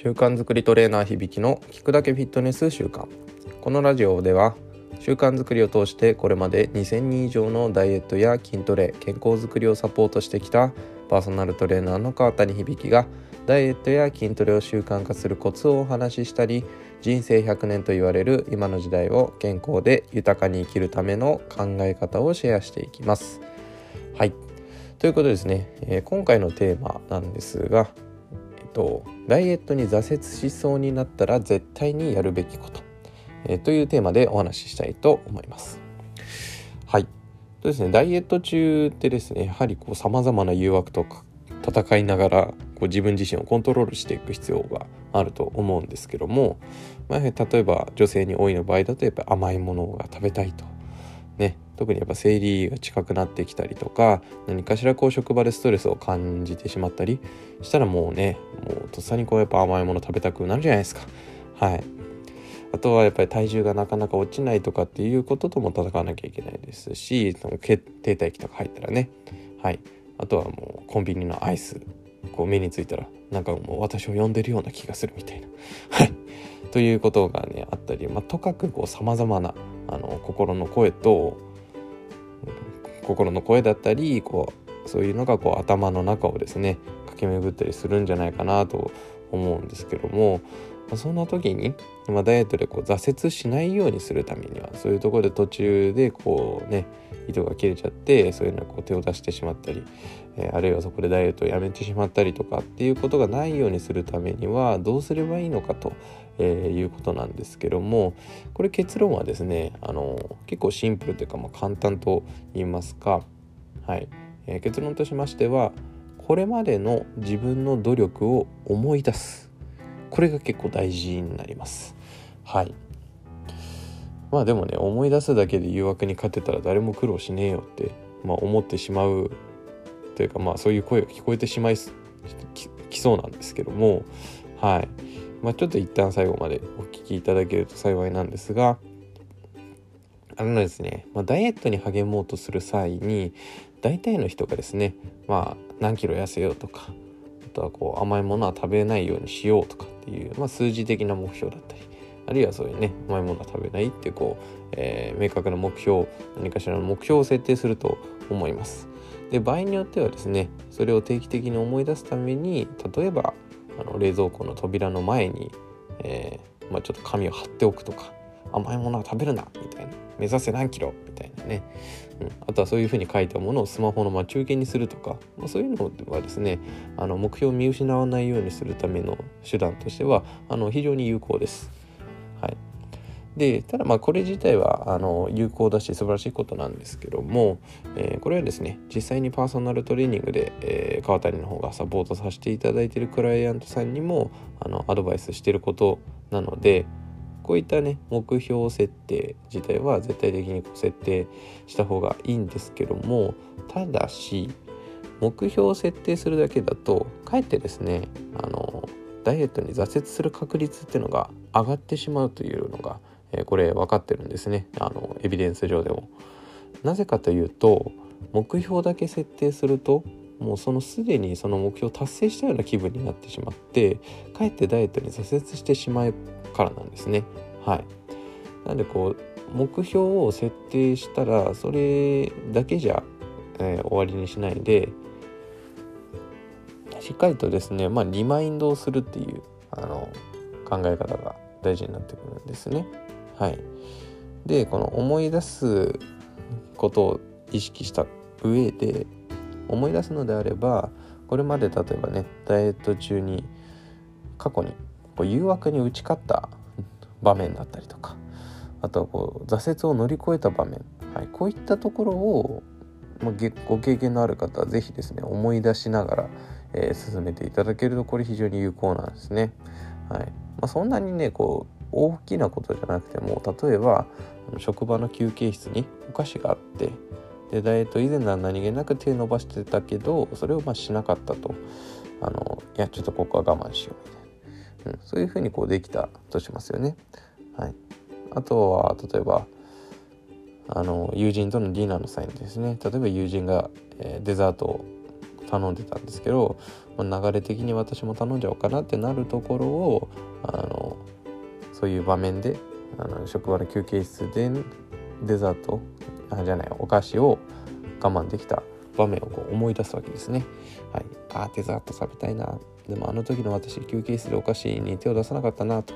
習慣づくりトレーナー響の聞くだけフィットネス習慣このラジオでは習慣づくりを通してこれまで2000人以上のダイエットや筋トレ健康づくりをサポートしてきたパーソナルトレーナーの川谷響がダイエットや筋トレを習慣化するコツをお話ししたり人生100年と言われる今の時代を健康で豊かに生きるための考え方をシェアしていきます。はい。ということですね、えー、今回のテーマなんですがとダイエットに挫折しそうになったら絶対にやるべきこと、えー、というテーマでお話ししたいと思います。はい。とですねダイエット中ってですねやはりこう様々な誘惑とか戦いながらこう自分自身をコントロールしていく必要があると思うんですけども、まあ、例えば女性に多いの場合だとやっぱ甘いものが食べたいと。ね。特にやっぱ生理が近くなってきたりとか何かしらこう職場でストレスを感じてしまったりしたらもうねもうとっさにこうやっぱ甘いもの食べたくなるじゃないですか。はい。あとはやっぱり体重がなかなか落ちないとかっていうこととも戦わなきゃいけないですし停滞期とか入ったらね。はい。あとはもうコンビニのアイス。こう目についたらなんかもう私を呼んでるような気がするみたいな。はい。ということがねあったり、まあ、とかくこうさまざまなあの心の声と心の声だったりこうそういうのがこう頭の中をですね駆け巡ったりするんじゃないかなと思うんですけどもまそんな時に、まあ、ダイエットでこう挫折しないようにするためにはそういうところで途中でこうね糸が切れちゃってそういうのこう手を出してしまったり、えー、あるいはそこでダイエットをやめてしまったりとかっていうことがないようにするためにはどうすればいいのかと、えー、いうことなんですけどもこれ結論はですねあの結構シンプルというか、まあ、簡単と言いますか、はい。えー、結論としましてはこれまでの自分の努力を思い出す。これが結構大事になります。はい。まあでもね思い出すだけで誘惑に勝てたら誰も苦労しねえよって、まあ、思ってしまうというかまあそういう声が聞こえてしまいきそうなんですけどもはい。まあちょっと一旦最後までお聞きいただけると幸いなんですがあのですね、まあ、ダイエットに励もうとする際に大体の人がですねまあ何キロ痩せようとかあとはこう甘いものは食べないようにしようとかっていう、まあ、数字的な目標だったりあるいはそういうね甘いものは食べないってこう、えー、明確な目標何かしらの目標を設定すると思います。で場合によってはですねそれを定期的に思い出すために例えばあの冷蔵庫の扉の前に、えー、まあ、ちょっと紙を貼っておくとか甘いものは食べるなみたいな。目指せ何キロみたいなね、うん、あとはそういうふうに書いたものをスマホの待ち受けにするとか、まあ、そういうのはですねあの目標を見失わないようにするための手段としてはあの非常に有効です。でただまあこれ自体はあの有効だし素晴らしいことなんですけども、えー、これはですね実際にパーソナルトレーニングで、えー、川谷の方がサポートさせていただいているクライアントさんにもあのアドバイスしてることなのでこういったね目標設定自体は絶対的に設定した方がいいんですけどもただし目標を設定するだけだとかえってですねあのダイエットに挫折する確率っていうのが上がってしまうというのが、え、これ分かってるんですねあのエビデンス上でも。なぜかというと目標だけ設定するともうそのすでにその目標を達成したような気分になってしまってかえってダイエットに挫折してしまうからなんですね。はい、なんでこう目標を設定したらそれだけじゃ、えー、終わりにしないでしっかりとですね、まあ、リマインドをするっていうあの考え方が大事になってくるんですね。はい、でこの思い出すことを意識した上で思い出すのであればこれまで例えばねダイエット中に過去にこう誘惑に打ち勝った場面だったりとかあとはこう挫折を乗り越えた場面、はい、こういったところを、まあ、ご経験のある方は是非ですね思い出しながらえー、進めていただけるとこれ非常に有効なんですね。はいまあ、そんなにねこう大きなことじゃなくても例えば職場の休憩室にお菓子があってでダイエット以前なら何気なく手伸ばしてたけどそれをまあしなかったと。あのいやちょっとここは我慢しようみたいな、うん、そういうふうにこうできたとしますよね。はい、あとは例えばあの友人とのディナーの際にですね例えば友人が、えー、デザートを頼んでたんですけど、まあ、流れ的に私も頼んじゃおうかなってなるところをあのそういう場面であの職場の休憩室でデザートあじゃないお菓子を我慢できた場面をこう思い出すわけですね。はい、あデザート食べたいな。でもあの時の私休憩室でお菓子に手を出さなかったなと。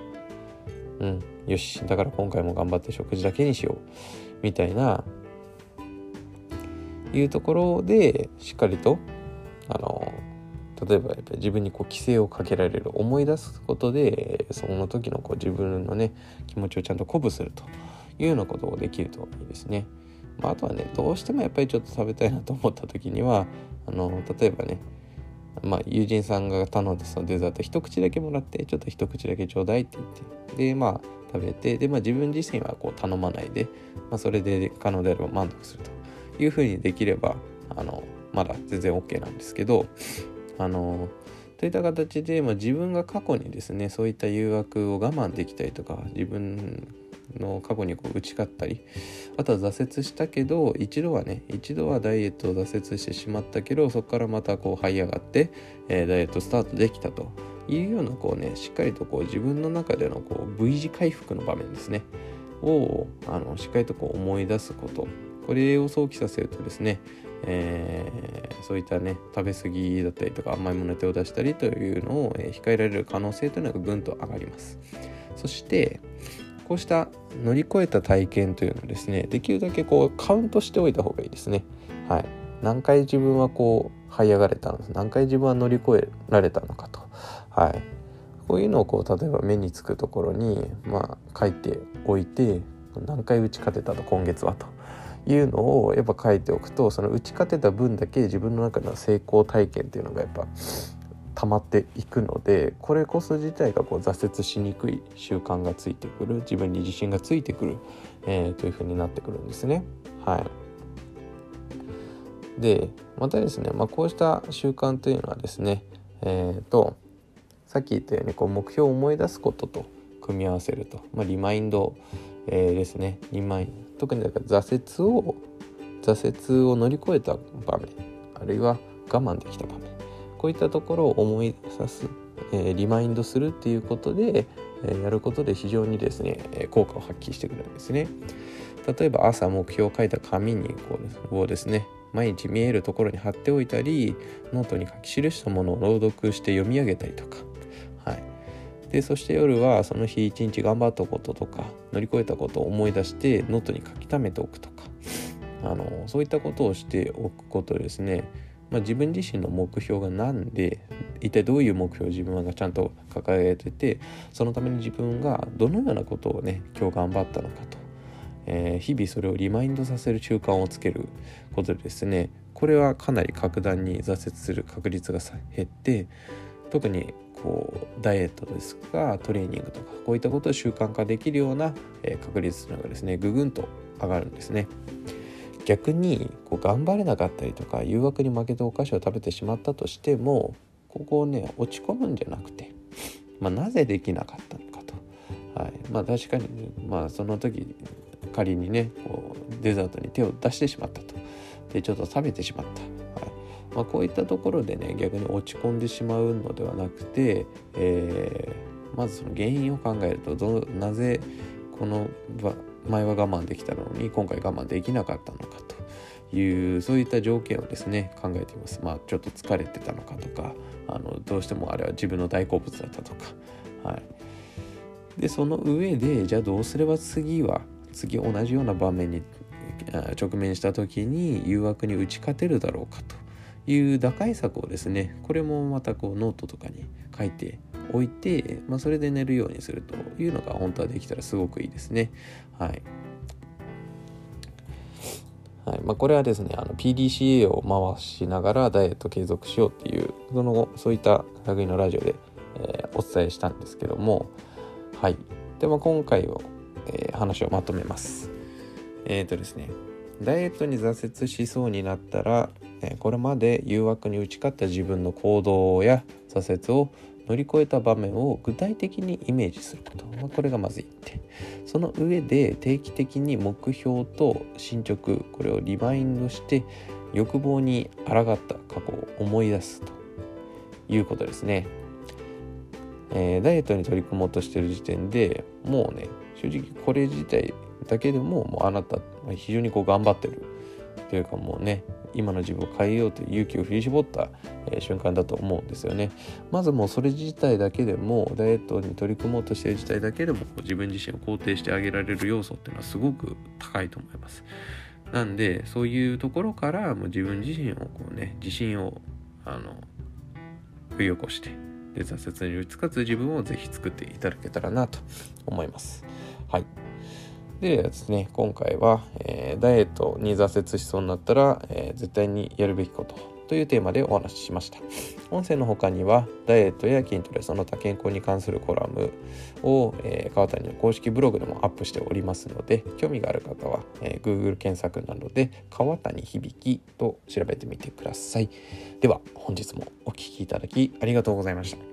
うん、よし。だから今回も頑張って食事だけにしよう。みたいないうところでしっかりとあの例えばやっぱり自分にこう規制をかけられる思い出すことでその時のこう自分のね気持ちをちゃんと鼓舞するというようなことをできるといいですね。まあ、あとはねどうしてもやっぱりちょっと食べたいなと思った時にはあの例えばねまあ、友人さんが頼んでそのデザート一口だけもらってちょっと一口だけちょうだいって言ってでまあ食べてで、まあ、自分自身はこう頼まないで、まあ、それで可能であれば満足するというふうにできればあのまだ全然 OK なんですけどあのといった形で、まあ、自分が過去にですねそういった誘惑を我慢できたりとか自分の過去にこう打ち勝ったりあとは挫折したけど一度はね一度はダイエットを挫折してしまったけどそこからまたこう這い上がって、えー、ダイエットスタートできたというようなこうねしっかりとこう自分の中でのこう V 字回復の場面ですね。をあのしっかりとこう思い出すこと。これを想起させるとですね、えー、そういったね食べ過ぎだったりとか甘いものに手を出したりというのを、えー、控えられる可能性というのがぐんと上がります。そしてこうした乗り越えた体験というのをですねできるだけこうカウントしておいた方がいいですね。はい。何回自分はこう這い上がれたの何回自分は乗り越えられたのかと。はい。こういうのをこう例えば目につくところにまあ書いておいて何回打ち勝てたと今月はと。いうのをやっぱ書いておくとその打ち勝てた分だけ自分の中の成功体験っていうのがやっぱ溜まっていくのでこれこそ自体がこう挫折しにくい習慣がついてくる自分に自信がついてくる、えー、というふうになってくるんですね。はい、でまたですね、まあ、こうした習慣というのはですね、えーと、さっき言ったようにこう目標を思い出すことと組み合わせると、まあ、リマインド、えー、ですねリマイン特にだから挫折を挫折を乗り越えた場面あるいは我慢できた場面こういったところを思い出す、えー、リマインドするっていうことで、えー、やることで非常にですね、え効果を発揮してくるんですね。例えば朝目標を書いた紙にこうをですね毎日見えるところに貼っておいたりノートに書き記したものを朗読して読み上げたりとか、でそして夜はその日一日頑張ったこととか乗り越えたことを思い出してノートに書き溜めておくとか。あのそういったことをしておくことですね。まあ、自分自身の目標が何で一体どういう目標を自分がちゃんと掲げててそのために自分がどのようなことをね今日頑張ったのかと、えー、日々それをリマインドさせる習慣をつけることでですね。これはかなり格段に挫折する確率が減って特にこうダイエットですとかトレーニングとかこういったことを習慣化できるような、え確率というのがですねぐぐんと上がるんですね。逆にこう頑張れなかったりとか誘惑に負けてお菓子を食べてしまったとしてもここをね落ち込むんじゃなくて、まあ、なぜできなかったのかと、はい、まあ確かに、まあ、その時仮にねこうデザートに手を出してしまったと。でちょっと食べてしまった、まあ、こういったところでね逆に落ち込んでしまうのではなくて、えー、まずその原因を考えるとなぜこの前は我慢できたのに今回我慢できなかったのかというそういった条件をですね考えています。まあちょっと疲れてたのかとかあのどうしてもあれは自分の大好物だったとか。はい、でその上でじゃあどうすれば次は次同じような場面に直面した時に誘惑に打ち勝てるだろうかという打開策をですねこれもまたこうノートとかに書いて置いて、まあ、それで寝るようにするというのが本当はできたらすごくいいですね。はい。はいまあ、これはですねあの PDCA を回しながらダイエット継続しようっていうそのそういった類のラジオで、えー、お伝えしたんですけどもはいでも今回を、えー、話をまとめますえっ、ー、とですねダイエットに挫折しそうになったら、これまで誘惑に打ち勝った自分の行動や挫折を乗り越えた場面を具体的にイメージすること、まあ、これがまず1点その上で定期的に目標と進捗これをリマインドして、欲望に抗った過去を思い出すということですね。えー、ダイエットに取り組もうとしてる時点でもうね正直これ自体だけでももうあなた非常にこう頑張ってるというかもうね今の自分を変えようという勇気を振り絞った、えー、瞬間だと思うんですよね。まずもうそれ自体だけでもダイエットに取り組もうとしている自体だけでも自分自身を肯定してあげられる要素っていうのはすごく高いと思います。なんでそういうところからもう自分自身をこうね自信をあの振り起こしてで挫折に打ち勝つ自分をぜひ作っていただけたらなと思います。はい。でですね、今回は、えー、ダイエットに挫折しそうになったら、えー、絶対にやるべきことというテーマでお話ししました。音声の他には、ダイエットや筋トレ、その他健康に関するコラムを、えー、川谷の公式ブログでもアップしておりますので、興味がある方は、えー、Google 検索などで、川谷響と調べてみてください。では、本日もお聴きいただきありがとうございました。